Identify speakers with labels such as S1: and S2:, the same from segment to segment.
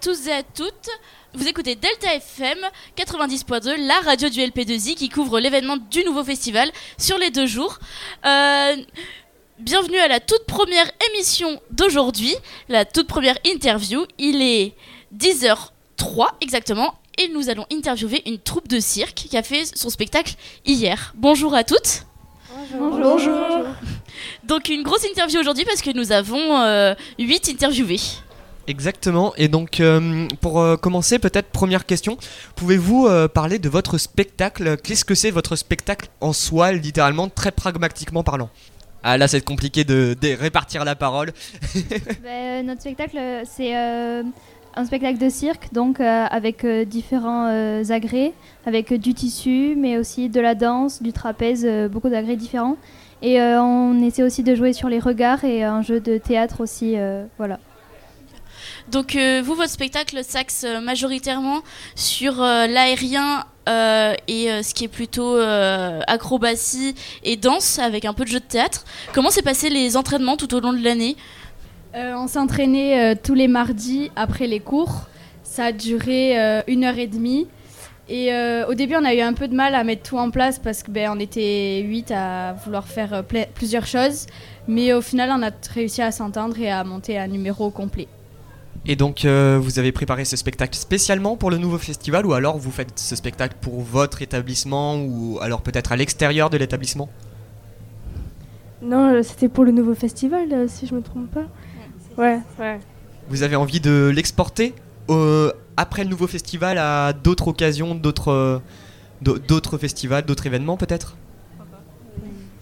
S1: tous et à toutes. Vous écoutez Delta FM 90.2, la radio du LP2I qui couvre l'événement du nouveau festival sur les deux jours. Euh, bienvenue à la toute première émission d'aujourd'hui, la toute première interview. Il est 10h03 exactement et nous allons interviewer une troupe de cirque qui a fait son spectacle hier. Bonjour à toutes.
S2: Bonjour. Bonjour.
S1: Donc une grosse interview aujourd'hui parce que nous avons euh, 8 interviewés.
S3: Exactement. Et donc, euh, pour euh, commencer, peut-être première question, pouvez-vous euh, parler de votre spectacle? Qu'est-ce que c'est votre spectacle en soi, littéralement, très pragmatiquement parlant? Ah là, c'est compliqué de, répartir la parole.
S2: Ben, notre spectacle, c'est un spectacle de cirque, donc avec différents agrès, avec du tissu, mais aussi de la danse, du trapèze, beaucoup d'agrès différents. Et on essaie aussi de jouer sur les regards et un jeu de théâtre aussi, voilà.
S1: Donc euh, vous, votre spectacle s'axe euh, majoritairement sur euh, l'aérien et ce qui est plutôt acrobatie et danse avec un peu de jeu de théâtre. Comment s'est passé les entraînements tout au long de l'année?
S4: On s'entraînait euh, tous les mardis après les cours. Ça a duré une heure et demie. Et au début, on a eu un peu de mal à mettre tout en place parce que ben, était huit à vouloir faire plusieurs choses. Mais au final, on a réussi à s'entendre et à monter un numéro complet.
S3: Et donc, euh, vous avez préparé ce spectacle spécialement pour le nouveau festival ou alors vous faites ce spectacle pour votre établissement ou alors peut-être à l'extérieur de l'établissement?
S5: Non, euh, c'était pour le nouveau festival, euh, si je me trompe pas. Ouais, ouais.
S3: Vous avez envie de l'exporter euh, après le nouveau festival à d'autres occasions, d'autres d'au- d'autres festivals, d'autres événements peut-être?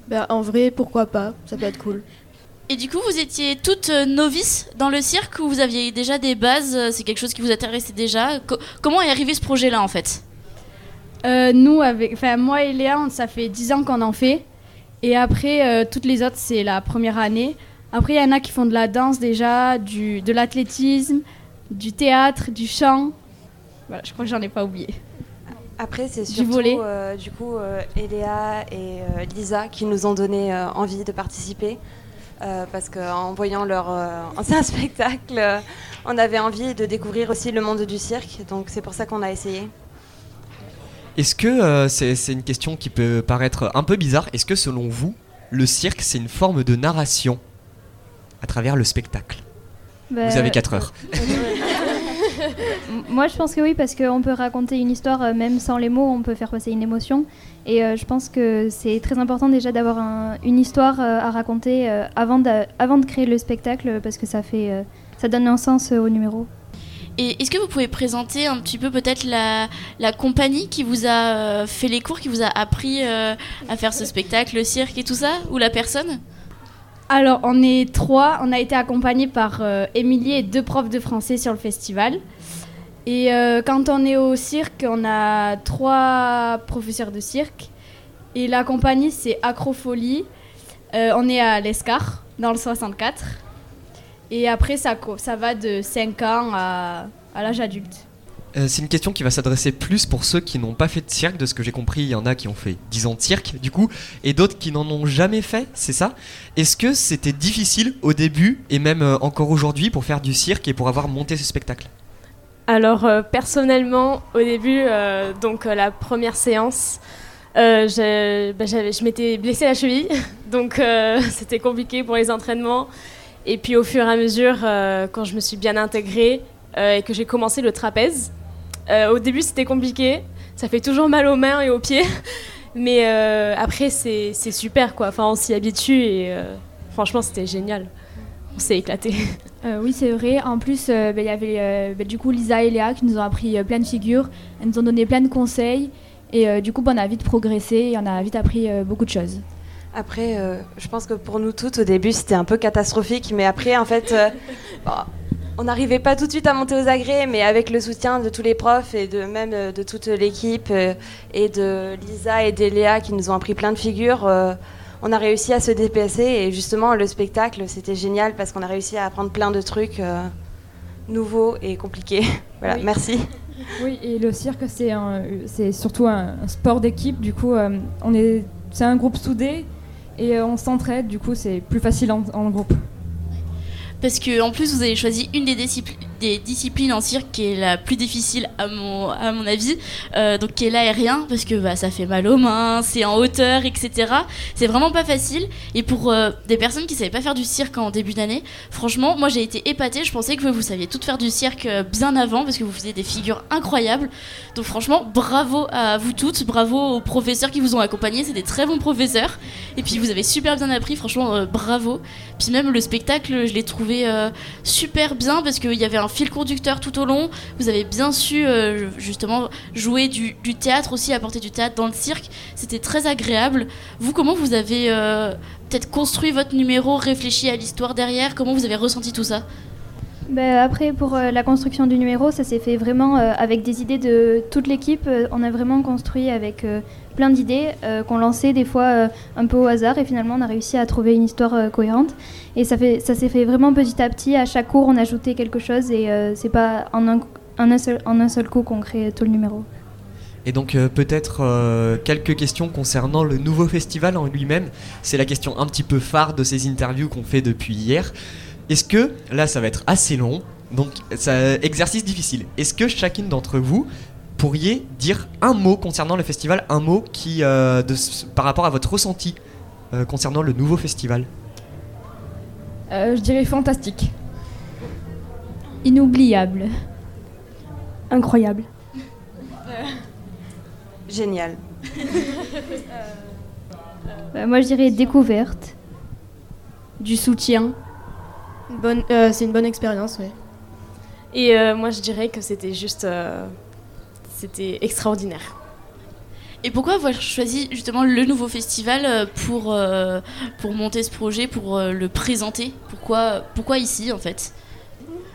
S5: Bah, en vrai, pourquoi pas? Ça peut être cool.
S1: Et du coup, vous étiez toutes euh, novices dans le cirque ou vous aviez déjà des bases euh, C'est quelque chose qui vous intéressait déjà? Co- Comment est arrivé ce projet-là en fait?
S4: Euh, nous, avec, enfin, moi et Léa, on- ça fait 10 ans qu'on en fait. Et après, euh, toutes les autres, c'est la première année. Après, il y en a qui font de la danse déjà, du, de l'athlétisme, du théâtre, du chant. Voilà, je crois que j'en ai pas oublié.
S6: Après, c'est
S4: Du
S6: surtout
S4: volet.
S6: euh, du coup euh, Eléa et euh, Lisa qui nous ont donné euh, envie de participer. Euh, parce qu'en voyant leur euh, ancien spectacle, euh, on avait envie de découvrir aussi le monde du cirque. Donc c'est pour ça qu'on a essayé.
S3: Est-ce que euh, c'est c'est une question qui peut paraître un peu bizarre Est-ce que selon vous, le cirque c'est une forme de narration à travers le spectacle?
S2: Ben,
S3: Vous avez 4 heures.
S2: Moi, je pense que oui, parce qu'on peut raconter une histoire euh, même sans les mots, on peut faire passer une émotion. Et euh, je pense que c'est très important déjà d'avoir un- une histoire euh, à raconter avant, de, créer le spectacle, parce que ça, fait, ça donne un sens au numéro.
S1: Et est-ce que vous pouvez présenter un petit peu peut-être la, compagnie qui vous a fait les cours, qui vous a appris à faire ce spectacle, le cirque et tout ça Ou la personne?
S4: Alors, on est trois. On a été accompagnés par euh, Émilie et deux profs de français sur le festival. Et euh, quand on est au cirque, on a trois professeurs de cirque. Et la compagnie, c'est Acrofolie. Euh, on est à l'Escar, dans le 64. Et après, ça, va de 5 ans à l'âge adulte.
S3: Euh, c'est une question qui va s'adresser plus pour ceux qui n'ont pas fait de cirque. De ce que j'ai compris, il y en a qui ont fait 10 ans de cirque, du coup, et d'autres qui n'en ont jamais fait, c'est ça? Est-ce que c'était difficile au début, et même euh, encore aujourd'hui, pour faire du cirque et pour avoir monté ce spectacle?
S5: Alors, euh, personnellement, au début, donc la première séance, bah, je m'étais blessé la cheville, donc c'était compliqué pour les entraînements. Et puis au fur et à mesure, quand je me suis bien intégrée et que j'ai commencé le trapèze, euh, au début c'était compliqué, ça fait toujours mal aux mains et aux pieds, mais euh, après c'est c'est super quoi, enfin on s'y habitue et euh, franchement c'était génial, on s'est éclaté.
S7: Euh, oui, c'est vrai. En plus, euh, ben, il y avait euh, ben, du coup Lisa et Léa qui nous ont appris euh, plein de figures. Elles nous ont donné plein de conseils. Et euh, du coup, ben, on a vite progressé et on a vite appris euh, beaucoup de choses.
S6: Après, euh, je pense que pour nous toutes, au début, c'était un peu catastrophique. Mais après, en fait, euh, bon, on n'arrivait pas tout de suite à monter aux agrès. Mais avec le soutien de tous les profs et de même euh, de toute l'équipe euh, et de Lisa et d'Eléa qui nous ont appris plein de figures, euh, on a réussi à se dépasser. Et justement, le spectacle, c'était génial parce qu'on a réussi à apprendre plein de trucs nouveaux et compliqués. voilà,
S7: Oui.
S6: merci.
S7: Oui, et le cirque, c'est un- c'est surtout un, sport d'équipe. Du coup, on est, c'est un groupe soudé et on s'entraide. Du coup, c'est plus facile en, en groupe.
S1: Parce que en plus, vous avez choisi une des, discipli- des disciplines en cirque qui est la plus difficile à mon, à mon avis, euh, donc qui est l'aérien, parce que bah, ça fait mal aux mains, c'est en hauteur, etc. C'est vraiment pas facile. Et pour euh, des personnes qui savaient pas faire du cirque en début d'année, franchement, moi j'ai été épatée. Je pensais que vous, vous saviez tout faire du cirque euh, bien avant, parce que vous faisiez des figures incroyables. Donc franchement, bravo à vous toutes, bravo aux professeurs qui vous ont accompagnés, c'est des très bons professeurs. Et puis vous avez super bien appris, franchement, bravo. Puis même le spectacle, je l'ai trouvé super bien parce qu'il y avait un fil conducteur tout au long. Vous avez bien su euh, justement jouer du, théâtre aussi, apporter du théâtre dans le cirque. C'était très agréable. Vous, comment vous avez euh, peut-être construit votre numéro, réfléchi à l'histoire derrière? Comment vous avez ressenti tout ça?
S2: Ben, après, pour euh, la construction du numéro, ça s'est fait vraiment euh, avec des idées de toute l'équipe. Euh, on a vraiment construit avec plein d'idées qu'on lançait des fois un peu au hasard et finalement on a réussi à trouver une histoire cohérente. Et ça, s'est fait vraiment petit à petit. À chaque cours, on ajoutait quelque chose et c'est pas en un, seul, coup qu'on crée tout le numéro.
S3: Et donc peut-être quelques questions concernant le nouveau festival en lui-même. C'est la question un petit peu phare de ces interviews qu'on fait depuis hier. Est-ce que, là ça va être assez long, donc ça, exercice difficile, est-ce que chacune d'entre vous pourriez dire un mot concernant le festival, un mot qui, euh, de par rapport à votre ressenti euh, concernant le nouveau festival?
S7: Euh, je dirais fantastique.
S2: Inoubliable.
S8: Incroyable.
S6: Génial.
S2: Moi, je dirais découverte.
S4: Du soutien.
S8: Bonne, euh, c'est une bonne expérience, oui.
S5: Et euh, moi, je dirais que c'était juste. euh, c'était extraordinaire.
S1: Et pourquoi avoir choisi justement le nouveau festival pour, euh, pour monter ce projet, pour euh, le présenter? Pourquoi, pourquoi ici en fait?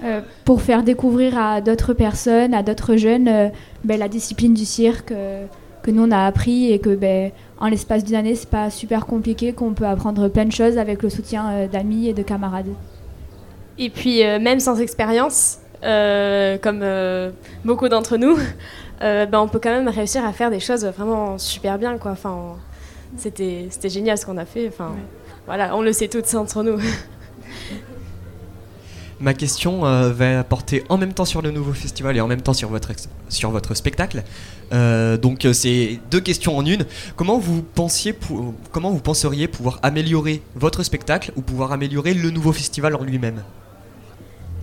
S7: Euh, pour faire découvrir à d'autres personnes, à d'autres jeunes, euh, ben, la discipline du cirque euh, que nous on a appris et que ben, en l'espace d'une année c'est pas super compliqué, qu'on peut apprendre plein de choses avec le soutien euh, d'amis et de camarades.
S5: Et puis, euh, même sans expérience, euh, comme euh, beaucoup d'entre nous, euh, ben, on peut quand même réussir à faire des choses vraiment super bien. Quoi. Enfin, on- c'était, c'était génial ce qu'on a fait. Enfin, voilà, on le sait toutes entre nous.
S3: Ma question euh, va porter en même temps sur le nouveau festival et en même temps sur votre, ex- sur votre spectacle. Euh, donc euh, c'est deux questions en une. Comment vous, pensiez pou- comment vous penseriez pouvoir améliorer votre spectacle ou pouvoir améliorer le nouveau festival en lui-même?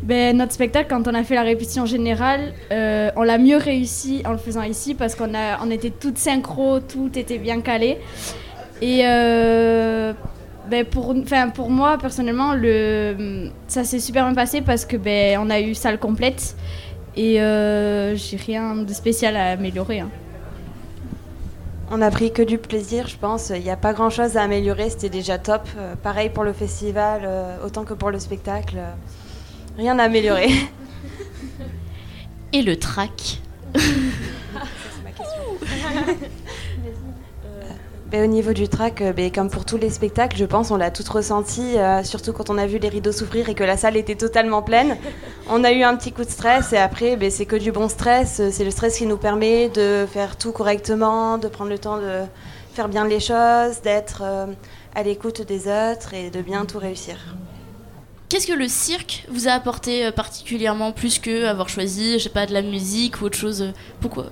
S4: Ben, notre spectacle, quand on a fait la répétition générale, euh, on l'a mieux réussi en le faisant ici parce qu'on on était toutes synchro, tout était bien calé. Et euh, ben pour, pour moi, personnellement, le, ça s'est super bien passé parce que ben, on a eu salle complète et euh, j'ai rien de spécial à améliorer. hein.
S6: On a pris que du plaisir, je pense. Il n'y a pas grand chose à améliorer, c'était déjà top. Euh, pareil pour le festival, autant que pour le spectacle. Rien à améliorer.
S1: Et le track
S6: Ben, au niveau du track, euh, ben, comme pour tous les spectacles, je pense on l'a tout ressenti, euh, surtout quand on a vu les rideaux s'ouvrir et que la salle était totalement pleine. On a eu un petit coup de stress et après, ben, c'est que du bon stress. Euh, C'est le stress qui nous permet de faire tout correctement, de prendre le temps de faire bien les choses, d'être euh, à l'écoute des autres et de bien tout réussir.
S1: Qu'est-ce que le cirque vous a apporté euh, particulièrement plus que avoir choisi, je pas, de la musique ou autre chose euh, Pourquoi.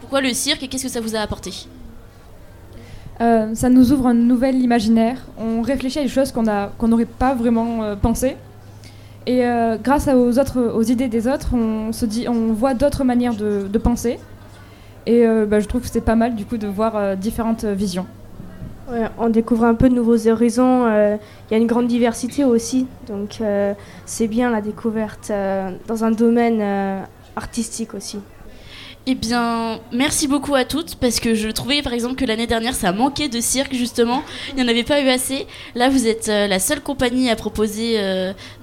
S1: Pourquoi le cirque et qu'est-ce que ça vous a apporté?
S7: Euh, ça nous ouvre un nouvel imaginaire. On réfléchit à des choses qu'on n'aurait pas vraiment euh, pensé. Et grâce aux, autres, idées des autres, on, se dit, on voit d'autres manières de, penser. Et bah, je trouve que c'est pas mal du coup de voir différentes visions.
S8: On découvre un peu de nouveaux horizons. euh, Il y a une grande diversité aussi, donc euh, c'est bien la découverte euh, dans un domaine artistique aussi.
S1: Eh bien, merci beaucoup à toutes parce que je trouvais par exemple que l'année dernière ça manquait de cirque justement. Il n'y en avait pas eu assez. Là, vous êtes la seule compagnie à proposer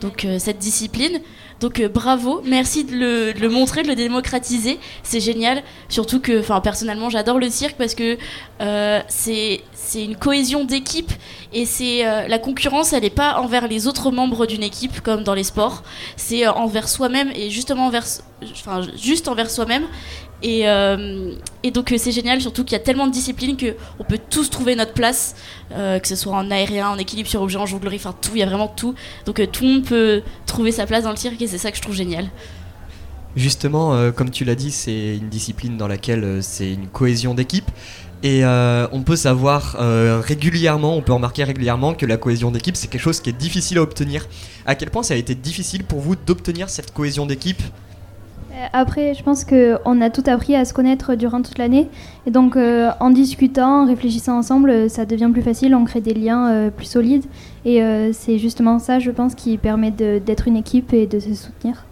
S1: donc cette discipline. Donc bravo, merci de le, montrer, de le démocratiser. C'est génial. Surtout que, enfin personnellement, j'adore le cirque parce que c'est c'est une cohésion d'équipe et c'est euh, la concurrence. Elle n'est pas envers les autres membres d'une équipe comme dans les sports. C'est euh, envers soi-même et justement envers enfin, juste envers soi-même. Et, euh, donc c'est génial, surtout qu'il y a tellement de disciplines qu'on peut tous trouver notre place, que ce soit en aérien, en équilibre sur objet, en jonglerie, enfin tout, il y a vraiment tout. Donc tout le monde peut trouver sa place dans le cirque et c'est ça que je trouve génial.
S3: Justement, comme tu l'as dit, c'est une discipline dans laquelle c'est une cohésion d'équipe. Et euh, on peut savoir euh, régulièrement, on peut remarquer régulièrement que la cohésion d'équipe, c'est quelque chose qui est difficile à obtenir. À quel point ça a été difficile pour vous d'obtenir cette cohésion d'équipe?
S2: Euh, Après, je pense qu'on a tout appris à se connaître durant toute l'année. Et donc, en discutant, en réfléchissant ensemble, ça devient plus facile, on crée des liens plus solides. Et c'est justement ça, je pense, qui permet d'être une équipe et de se soutenir.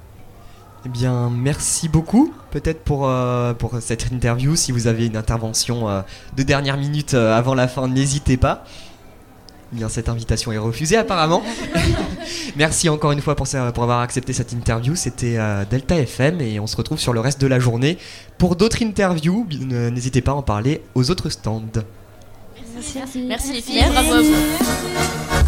S3: Eh bien, merci beaucoup. Peut-être pour, euh, pour cette interview, si vous avez une intervention euh, de dernière minute euh, avant la fin, n'hésitez pas. Eh Bien, cette invitation est refusée apparemment. merci encore une fois pour, ça- pour avoir accepté cette interview. C'était euh, Delta FM et on se retrouve sur le reste de la journée pour d'autres interviews. N'hésitez pas à en parler aux autres stands.
S1: Merci les filles, bravo à vous.